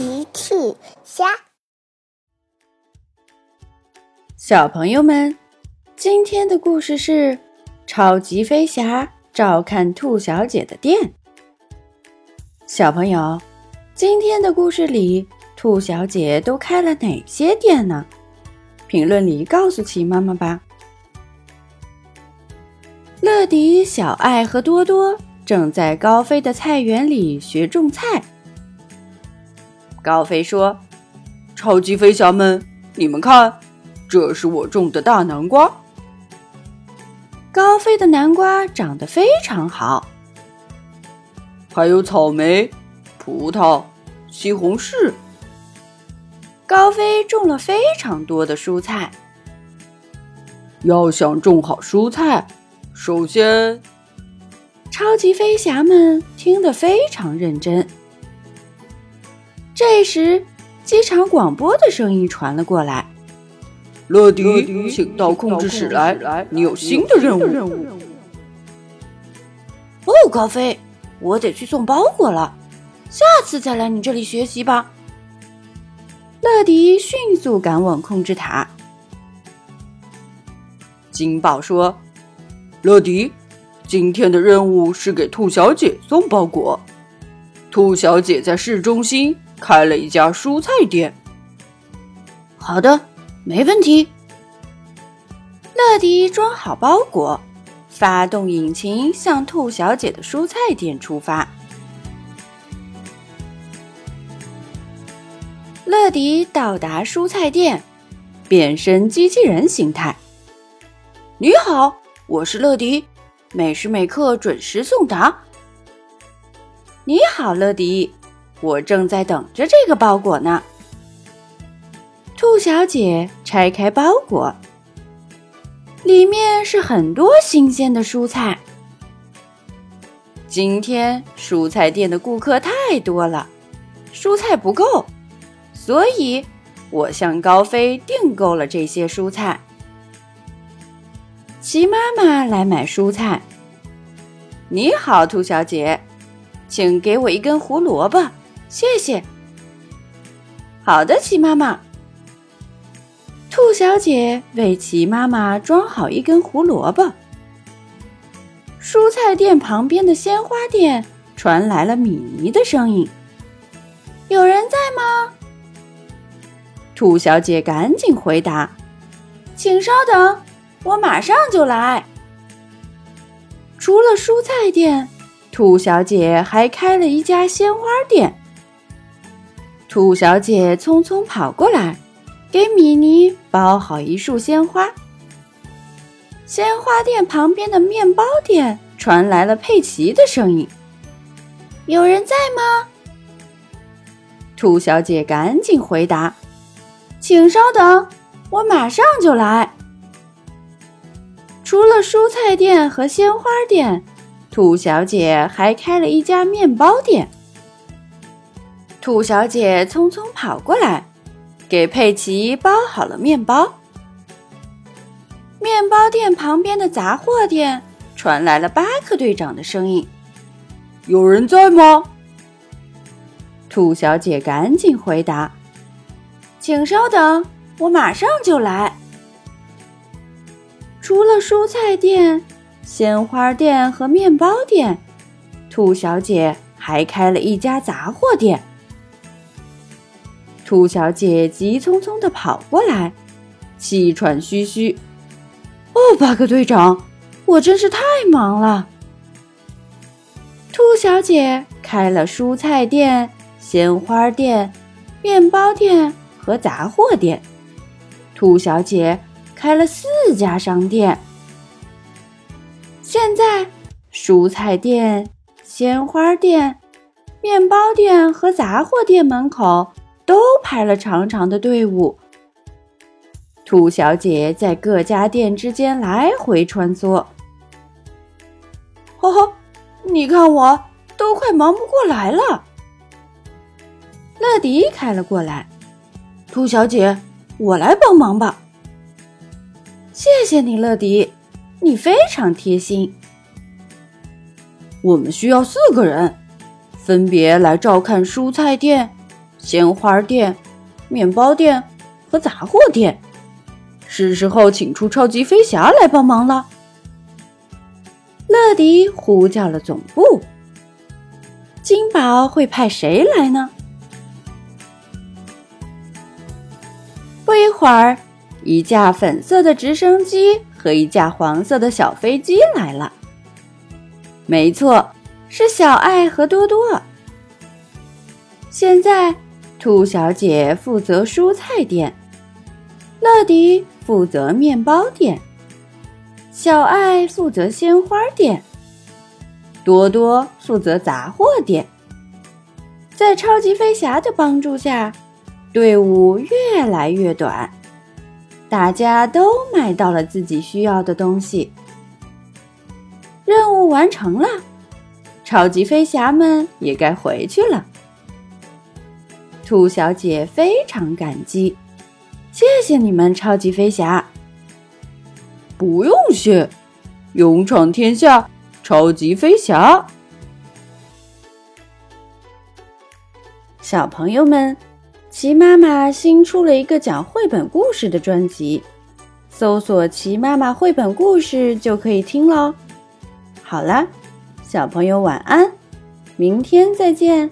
奇趣虾，小朋友们，今天的故事是超级飞侠照看兔小姐的店。小朋友，今天的故事里，兔小姐都开了哪些店呢？评论里告诉奇妈妈吧。乐迪、小爱和多多正在高飞的菜园里学种菜。高飞说：“超级飞侠们，你们看，这是我种的大南瓜。高飞的南瓜长得非常好，还有草莓、葡萄、西红柿。高飞种了非常多的蔬菜。要想种好蔬菜，首先，超级飞侠们听得非常认真。”这时，机场广播的声音传了过来：“乐迪，请到控制室来，你有新的任务。”哦，高飞，我得去送包裹了，下次再来你这里学习吧。乐迪迅速赶往控制塔。金宝说：“乐迪，今天的任务是给兔小姐送包裹。兔小姐在市中心。”开了一家蔬菜店。好的，没问题。乐迪装好包裹，发动引擎，向兔小姐的蔬菜店出发。乐迪到达蔬菜店，变身机器人形态。你好，我是乐迪，每时每刻准时送达。你好，乐迪。我正在等着这个包裹呢。兔小姐拆开包裹，里面是很多新鲜的蔬菜。今天蔬菜店的顾客太多了，蔬菜不够，所以我向高飞订购了这些蔬菜。齐妈妈来买蔬菜。你好，兔小姐，请给我一根胡萝卜。谢谢。好的，齐妈妈。兔小姐为齐妈妈装好一根胡萝卜。蔬菜店旁边的鲜花店传来了米妮的声音：“有人在吗？”兔小姐赶紧回答：“请稍等，我马上就来。”除了蔬菜店，兔小姐还开了一家鲜花店。兔小姐匆匆跑过来，给米妮包好一束鲜花。鲜花店旁边的面包店传来了佩奇的声音：“有人在吗？”兔小姐赶紧回答：“请稍等，我马上就来。”除了蔬菜店和鲜花店，兔小姐还开了一家面包店。兔小姐匆匆跑过来，给佩奇包好了面包。面包店旁边的杂货店传来了巴克队长的声音：“有人在吗？”兔小姐赶紧回答：“请稍等，我马上就来。”除了蔬菜店、鲜花店和面包店，兔小姐还开了一家杂货店。兔小姐急匆匆地跑过来，气喘吁吁。“哦，巴克队长，我真是太忙了。”兔小姐开了蔬菜店、鲜花店、面包店和杂货店。兔小姐开了四家商店。现在，蔬菜店、鲜花店、面包店和杂货店门口。都排了长长的队伍。兔小姐在各家店之间来回穿梭。呵呵，你看我都快忙不过来了。乐迪开了过来，兔小姐，我来帮忙吧。谢谢你，乐迪，你非常贴心。我们需要四个人，分别来照看蔬菜店。鲜花店、面包店和杂货店。是时候请出超级飞侠来帮忙了。乐迪呼叫了总部，金宝会派谁来呢？不一会儿，一架粉色的直升机和一架黄色的小飞机来了。没错，是小爱和多多。现在，兔小姐负责蔬菜店，乐迪。负责面包店，小爱负责鲜花店，多多负责杂货店。在超级飞侠的帮助下，队伍越来越短，大家都买到了自己需要的东西。任务完成了，超级飞侠们也该回去了。兔小姐非常感激。谢谢你们，超级飞侠！不用谢，勇闯天下，超级飞侠！小朋友们，齐妈妈新出了一个讲绘本故事的专辑，搜索“齐妈妈绘本故事”就可以听喽。好了，小朋友晚安，明天再见。